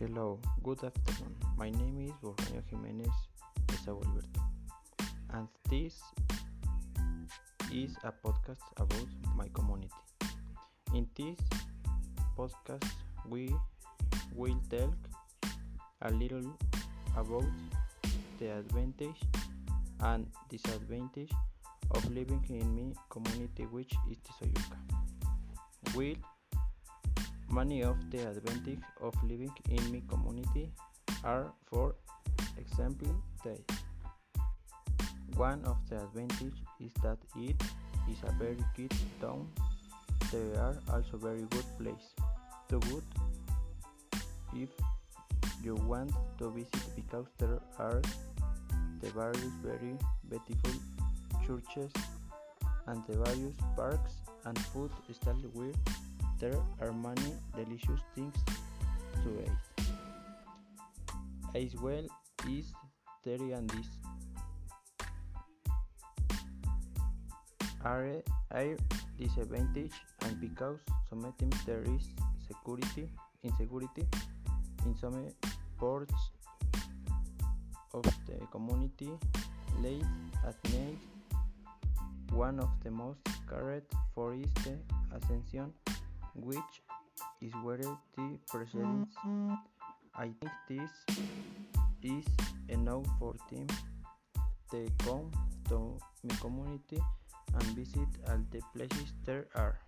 Hello, good afternoon. My name is Borjaño Jimenez Alberto, and this is a podcast about my community. In this podcast, we will talk a little about the advantage and disadvantage of living in my community, which is Tizayuca. Will Many of the advantages of living in my community are, for example, they. One of the advantages is that it is a very good town. They are also very good place to go if you want to visit because there are the various very beautiful churches and the various parks and food stalls where there are many delicious things to eat. As well is there and this are, are disadvantage and because sometimes there is security insecurity in some parts of the community late at night one of the most cared for is the ascension which is where the precedence. I think this is enough for them to come to my community and visit all the places there are.